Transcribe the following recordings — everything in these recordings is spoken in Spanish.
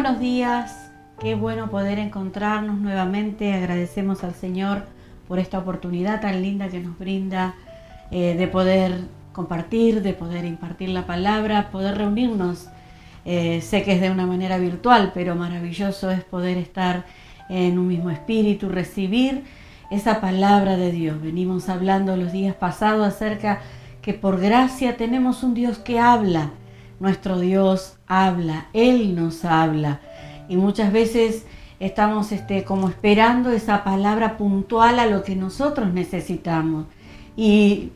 buenos días, qué bueno poder encontrarnos nuevamente. Agradecemos al Señor por esta oportunidad tan linda que nos brinda eh, de poder compartir, de poder impartir la palabra, poder reunirnos. Eh, sé que es de una manera virtual, pero maravilloso es poder estar en un mismo espíritu, recibir esa palabra de Dios. Venimos hablando los días pasados acerca que por gracia tenemos un Dios que habla nuestro Dios habla, Él nos habla. Y muchas veces estamos este, como esperando esa palabra puntual a lo que nosotros necesitamos. Y,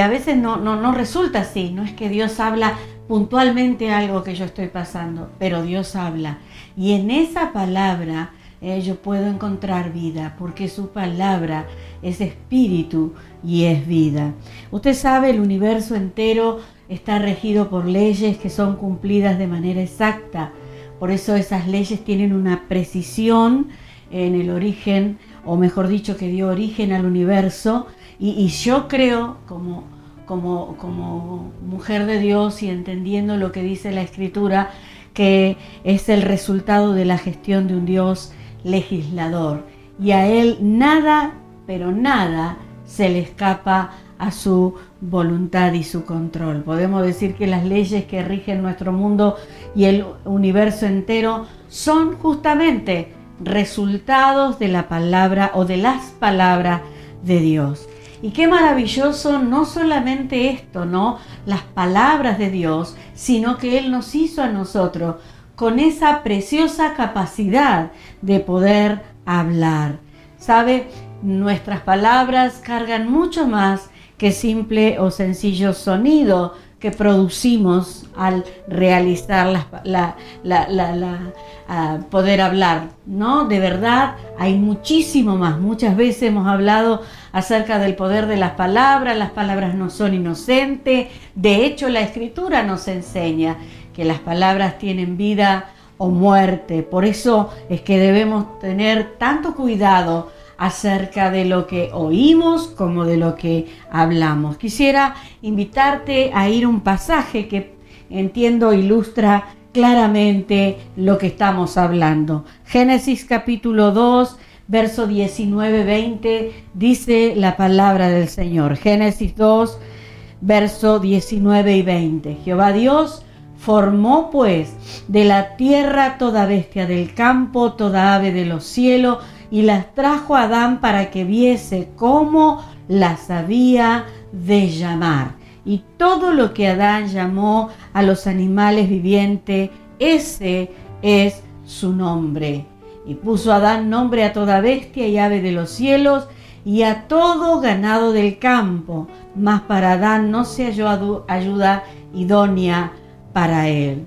a veces no, no, no resulta así, no es que Dios habla puntualmente algo que yo estoy pasando, pero Dios habla. Y en esa palabra eh, yo puedo encontrar vida, porque su palabra es espíritu y es vida. Usted sabe, el universo entero está regido por leyes que son cumplidas de manera exacta. Por eso esas leyes tienen una precisión en el origen, o mejor dicho, que dio origen al universo. Y, yo creo, como, como, como mujer de Dios y entendiendo lo que dice la Escritura, que es el resultado de la gestión de un Dios legislador. Y a Él nada, pero nada, se le escapa a su voluntad y su control. Podemos decir que las leyes que rigen nuestro mundo y el universo entero son justamente resultados de la palabra o de las palabras de Dios. Y qué maravilloso no solamente esto, ¿no? Las palabras de Dios, sino que Él nos hizo a nosotros con esa preciosa capacidad de poder hablar. ¿Sabe? Nuestras palabras cargan mucho más que simple o sencillo sonido que producimos al realizar la, la, poder hablar, ¿no? De verdad hay muchísimo más. Muchas veces hemos hablado acerca del poder de las palabras, las palabras no son inocentes. De hecho, la escritura nos enseña que las palabras tienen vida o muerte. Por eso es que debemos tener tanto cuidado acerca de lo que oímos como de lo que hablamos. Quisiera invitarte a ir un pasaje que entiendo ilustra claramente lo que estamos hablando. Génesis capítulo 2, verso 19-20 dice la palabra del Señor. Génesis 2, verso 19 y 20. Jehová Dios formó pues de la tierra toda bestia del campo, toda ave de los cielos, y las trajo a Adán para que viese cómo las había de llamar. Y todo lo que Adán llamó a los animales vivientes, ese es su nombre. Y puso Adán nombre a toda bestia y ave de los cielos y a todo ganado del campo, mas para Adán no se halló ayuda idónea para él.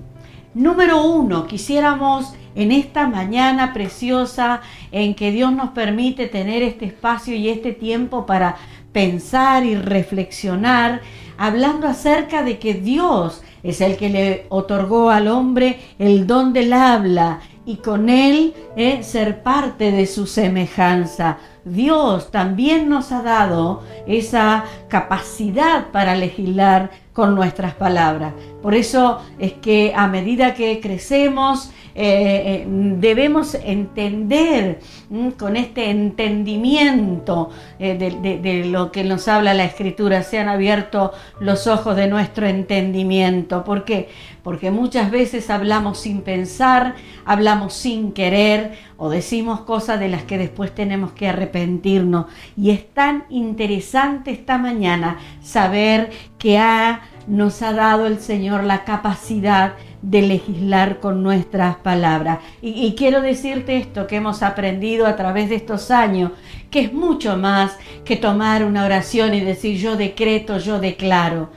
Número uno, quisiéramos en esta mañana preciosa en que Dios nos permite tener este espacio y este tiempo para pensar y reflexionar, hablando acerca de que Dios es el que le otorgó al hombre el don del habla y con él eh, ser parte de su semejanza. Dios también nos ha dado esa capacidad para legislar con nuestras palabras. Por eso es que a medida que crecemos, eh, eh, debemos entender mm, con este entendimiento eh, de, lo que nos habla la escritura, se han abierto los ojos de nuestro entendimiento. ¿Por qué? Porque muchas veces hablamos sin pensar, hablamos sin querer o decimos cosas de las que después tenemos que arrepentirnos. Y es tan interesante esta mañana saber que nos ha dado el Señor la capacidad de legislar con nuestras palabras. Y, quiero decirte esto que hemos aprendido a través de estos años, que es mucho más que tomar una oración y decir yo decreto, yo declaro.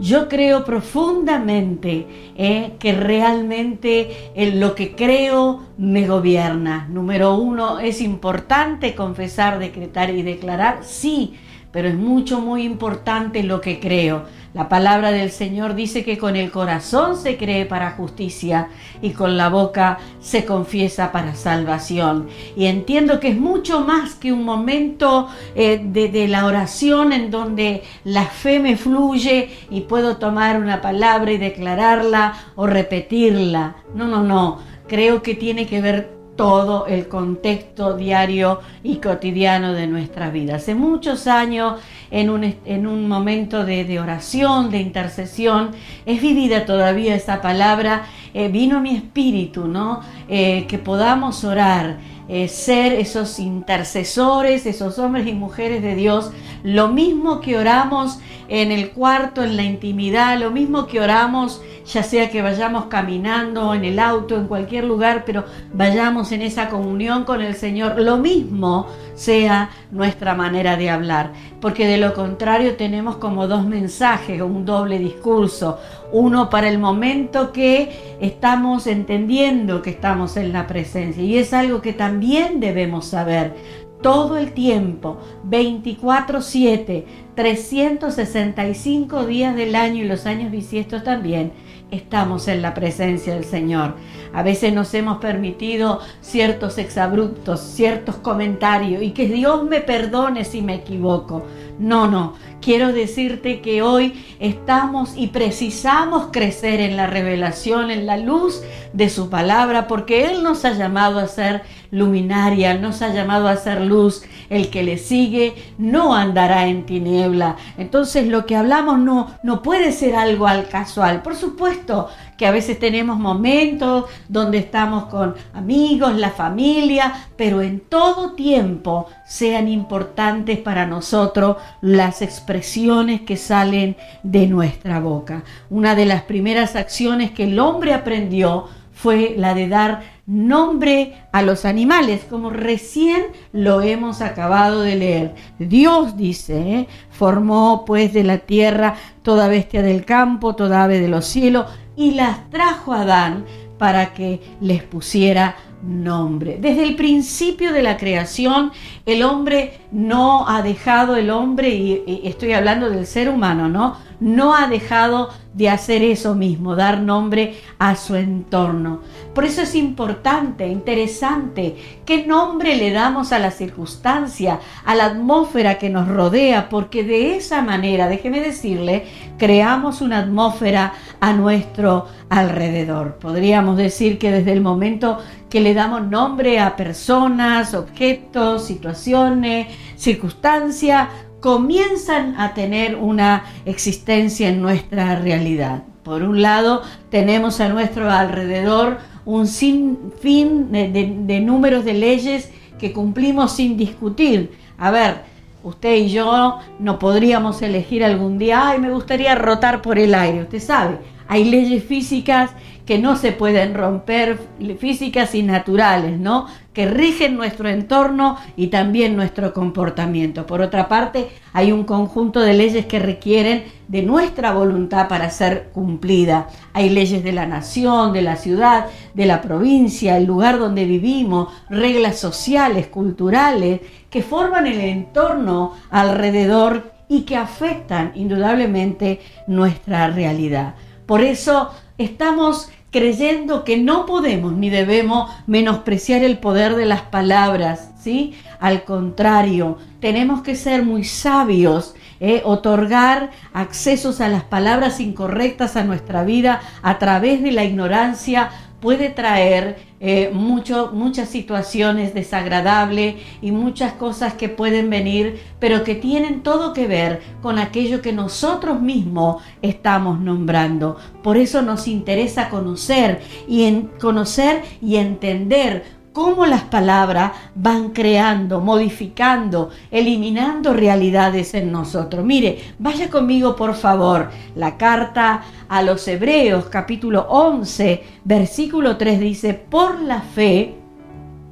Yo creo profundamente eh, que realmente en lo que creo me gobierna. Número uno, es importante confesar, decretar y declarar, sí, pero es mucho, muy importante lo que creo. La palabra del Señor dice que con el corazón se cree para justicia y con la boca se confiesa para salvación. Y entiendo que es mucho más que un momento eh, de, de la oración en donde la fe me fluye y puedo tomar una palabra y declararla o repetirla. No, no, no. Creo que tiene que ver todo el contexto diario y cotidiano de nuestra vida. Hace muchos años, en un, en un momento de, oración, de intercesión, es vivida todavía esa palabra, eh, vino mi espíritu, ¿no? Eh, que podamos orar. Eh, ser esos intercesores, esos hombres y mujeres de Dios, lo mismo que oramos en el cuarto, en la intimidad, lo mismo que oramos ya sea que vayamos caminando en el auto, en cualquier lugar, pero vayamos en esa comunión con el Señor, lo mismo sea nuestra manera de hablar, porque de lo contrario tenemos como dos mensajes, un doble discurso, uno para el momento que estamos entendiendo que estamos en la presencia, y es algo que también debemos saber. Todo el tiempo, 24/7, 365 días del año y los años bisiestos también, estamos en la presencia del Señor. A veces nos hemos permitido ciertos exabruptos, ciertos comentarios y que Dios me perdone si me equivoco. No, no, quiero decirte que hoy estamos y precisamos crecer en la revelación, en la luz de su palabra, porque Él nos ha llamado a ser luminaria, nos ha llamado a ser luz. El que le sigue no andará en tiniebla. Entonces lo que hablamos no, no puede ser algo al casual. Por supuesto que a veces tenemos momentos donde estamos con amigos, la familia, pero en todo tiempo sean importantes para nosotros las expresiones que salen de nuestra boca. Una de las primeras acciones que el hombre aprendió fue la de dar nombre a los animales, como recién lo hemos acabado de leer. Dios dice, ¿eh? formó pues de la tierra toda bestia del campo, toda ave de los cielos, y las trajo a Adán para que les pusiera nombre. Desde el principio de la creación, el hombre no ha dejado, el hombre, y, estoy hablando del ser humano, ¿no? No ha dejado de hacer eso mismo, dar nombre a su entorno. Por eso es importante, interesante, qué nombre le damos a la circunstancia, a la atmósfera que nos rodea, porque de esa manera, déjeme decirle, creamos una atmósfera a nuestro alrededor. Podríamos decir que desde el momento que le damos nombre a personas, objetos, situaciones, circunstancias, comienzan a tener una existencia en nuestra realidad. Por un lado, tenemos a nuestro alrededor un sinfín de, de, números de leyes que cumplimos sin discutir. A ver, usted y yo no podríamos elegir algún día, ay, me gustaría rotar por el aire, usted sabe, hay leyes físicas que no se pueden romper, físicas y naturales, ¿no? Que rigen nuestro entorno y también nuestro comportamiento. Por otra parte, hay un conjunto de leyes que requieren de nuestra voluntad para ser cumplida. Hay leyes de la nación, de la ciudad, de la provincia, el lugar donde vivimos, reglas sociales, culturales, que forman el entorno alrededor y que afectan indudablemente nuestra realidad. Por eso estamos creyendo que no podemos ni debemos menospreciar el poder de las palabras, ¿sí? Al contrario, tenemos que ser muy sabios, ¿eh? otorgar accesos a las palabras incorrectas a nuestra vida a través de la ignorancia puede traer eh, muchas situaciones desagradables y muchas cosas que pueden venir, pero que tienen todo que ver con aquello que nosotros mismos estamos nombrando. Por eso nos interesa conocer y conocer y entender cómo las palabras van creando, modificando, eliminando realidades en nosotros. Mire, vaya conmigo por favor. La carta a los Hebreos capítulo 11, versículo 3 dice, por la fe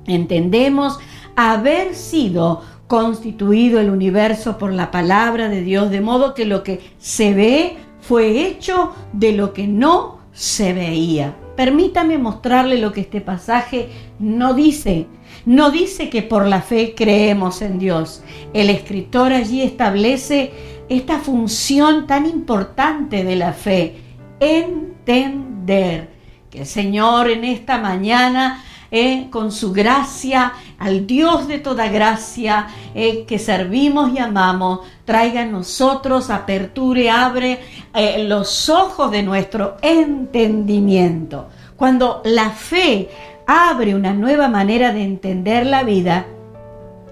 entendemos haber sido constituido el universo por la palabra de Dios, de modo que lo que se ve fue hecho de lo que no se veía. Permítame mostrarle lo que este pasaje no dice. no dice que por la fe creemos en Dios. El escritor allí establece esta función tan importante de la fe, entender que el Señor en esta mañana eh, con su gracia, al Dios de toda gracia eh, que servimos y amamos, traiga en nosotros, aperture, abre eh, los ojos de nuestro entendimiento. Cuando la fe abre una nueva manera de entender la vida,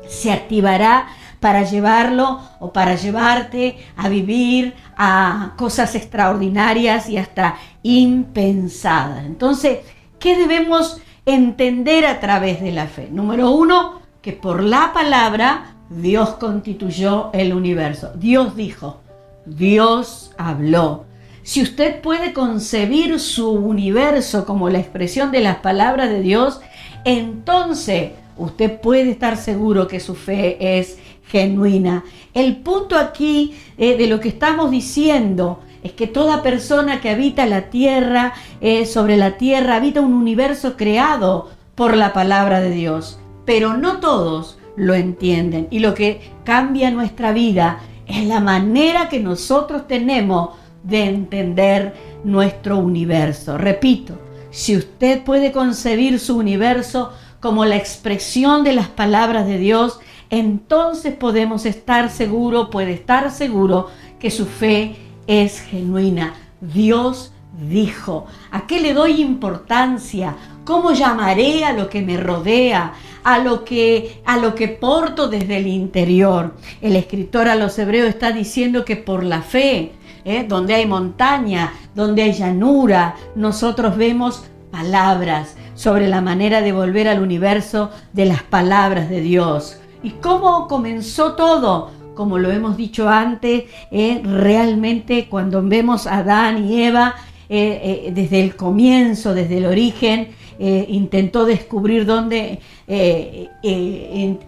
se activará para llevarlo o para llevarte a vivir a cosas extraordinarias y hasta impensadas. Entonces, ¿qué debemos entender a través de la fe? Número uno, que por la palabra Dios constituyó el universo. Dios dijo, Dios habló. Si usted puede concebir su universo como la expresión de las palabras de Dios, entonces usted puede estar seguro que su fe es genuina. El punto aquí eh, de lo que estamos diciendo es que toda persona que habita la tierra, eh, sobre la tierra, habita un universo creado por la palabra de Dios. Pero no todos lo entienden. Y lo que cambia nuestra vida es la manera que nosotros tenemos de entender nuestro universo. Repito, si usted puede concebir su universo como la expresión de las palabras de Dios, entonces podemos estar seguro, puede estar seguro que su fe es genuina. Dios dijo, ¿a qué le doy importancia? ¿Cómo llamaré a lo que me rodea? A lo que a lo que porto desde el interior. El escritor a los hebreos está diciendo que por la fe ¿eh? donde hay montaña, donde hay llanura, nosotros vemos palabras sobre la manera de volver al universo de las palabras de Dios. ¿Y cómo comenzó todo? Como lo hemos dicho antes, ¿eh? realmente cuando vemos a Adán y Eva, eh, desde el comienzo, desde el origen, intentó descubrir dónde eh, eh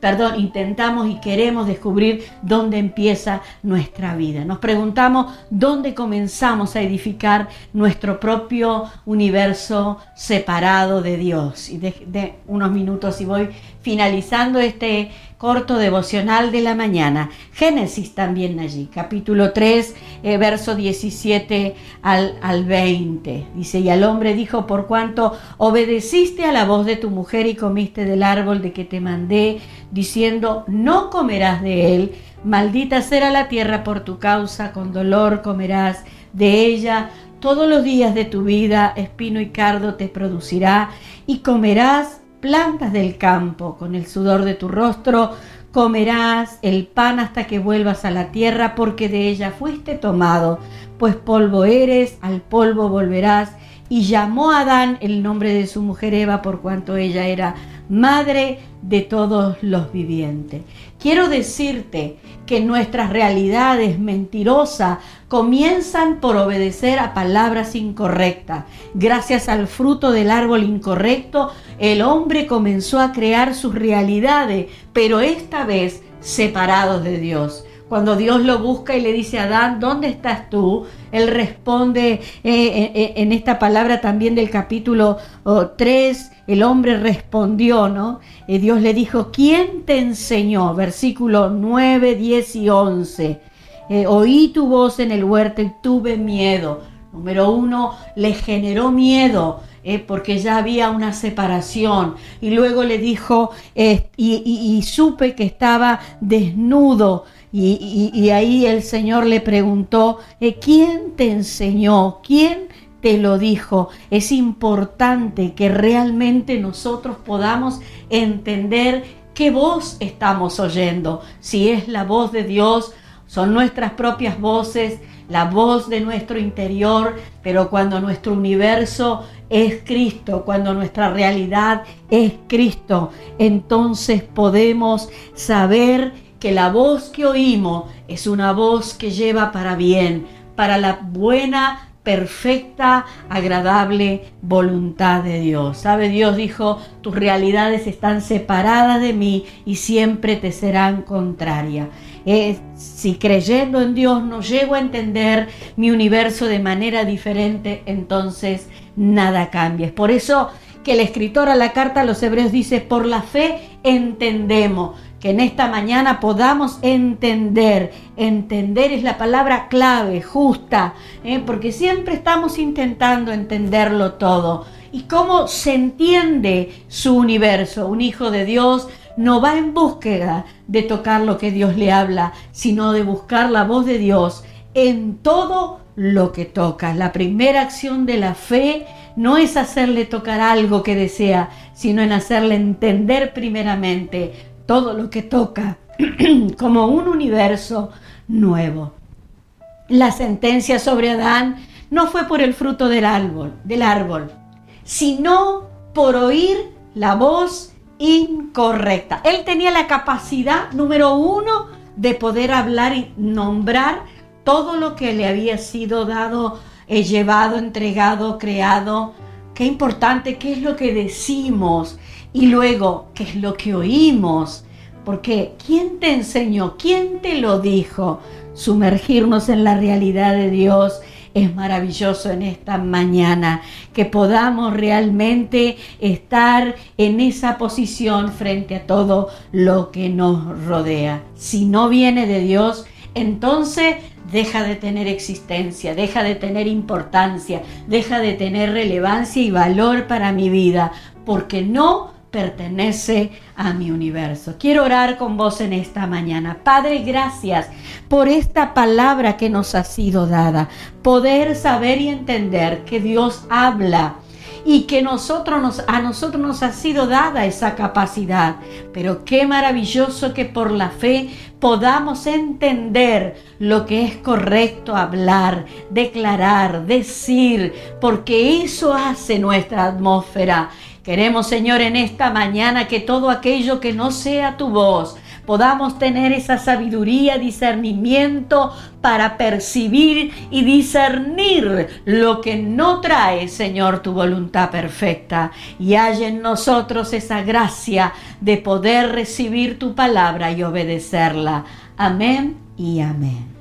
perdón, intentamos y queremos descubrir dónde empieza nuestra vida. Nos preguntamos dónde comenzamos a edificar nuestro propio universo separado de Dios. Y de unos minutos y voy finalizando este corto devocional de la mañana. Génesis también allí, capítulo 3, eh, verso 17 al, al 20. Dice, y al hombre dijo, por cuanto obedeciste a la voz de tu mujer y comiste del árbol de que te mandé, diciendo, no comerás de él, maldita será la tierra por tu causa, con dolor comerás de ella. Todos los días de tu vida, espino y cardo te producirá, y comerás plantas del campo, con el sudor de tu rostro comerás el pan hasta que vuelvas a la tierra, porque de ella fuiste tomado, pues polvo eres, al polvo volverás. Y llamó a Adán el nombre de su mujer Eva, por cuanto ella era madre de todos los vivientes. Quiero decirte que nuestras realidades mentirosas comienzan por obedecer a palabras incorrectas. Gracias al fruto del árbol incorrecto, el hombre comenzó a crear sus realidades, pero esta vez separados de Dios. Cuando Dios lo busca y le dice a Adán, ¿dónde estás tú? Él responde eh, eh, eh, en esta palabra también del capítulo 3, el hombre respondió, ¿no? Dios le dijo, ¿quién te enseñó? Versículo 9, 10 y 11. oí tu voz en el huerto y tuve miedo. Número uno, le generó miedo. porque ya había una separación. Y luego le dijo, y, supe que estaba desnudo y, ahí el Señor le preguntó, eh, ¿quién te enseñó? ¿Quién te lo dijo? Es importante que realmente nosotros podamos entender qué voz estamos oyendo. Si es la voz de Dios, son nuestras propias voces, la voz de nuestro interior, pero cuando nuestro universo es Cristo, cuando nuestra realidad es Cristo, entonces podemos saber que la voz que oímos es una voz que lleva para bien, para la buena, perfecta, agradable voluntad de Dios. ¿Sabe? Dios dijo, tus realidades están separadas de mí y siempre te serán contrarias. Eh, si creyendo en Dios no llego a entender mi universo de manera diferente, entonces nada cambia. Es por eso que el escritor a la carta a los hebreos dice, por la fe entendemos que en esta mañana podamos entender. Entender es la palabra clave, justa, ¿eh? porque siempre estamos intentando entenderlo todo. ¿Y cómo se entiende su universo? Un hijo de Dios no va en búsqueda de tocar lo que Dios le habla, sino de buscar la voz de Dios en todo lo que toca. La primera acción de la fe no es hacerle tocar algo que desea, sino en hacerle entender primeramente todo lo que toca como un universo nuevo. La sentencia sobre Adán no fue por el fruto del árbol, del árbol, sino por oír la voz incorrecta. Él tenía la capacidad número uno de poder hablar y nombrar todo lo que le había sido dado, eh, llevado, entregado, creado. Qué importante, qué es lo que decimos, y luego, ¿qué es lo que oímos? Porque ¿quién te enseñó? ¿Quién te lo dijo? Sumergirnos en la realidad de Dios es maravilloso en esta mañana, que podamos realmente estar en esa posición frente a todo lo que nos rodea. Si no viene de Dios, entonces deja de tener existencia, deja de tener importancia, deja de tener relevancia y valor para mi vida, porque no pertenece a mi universo. Quiero orar con vos en esta mañana. Padre, gracias por esta palabra que nos ha sido dada. Poder saber y entender que Dios habla y que nosotros nos, a nosotros nos ha sido dada esa capacidad. Pero qué maravilloso que por la fe podamos entender lo que es correcto hablar, declarar, decir, porque eso hace nuestra atmósfera Queremos, Señor, en esta mañana que todo aquello que no sea tu voz, podamos tener esa sabiduría, discernimiento para percibir y discernir lo que no trae, Señor, tu voluntad perfecta. Y haya en nosotros esa gracia de poder recibir tu palabra y obedecerla. Amén y amén.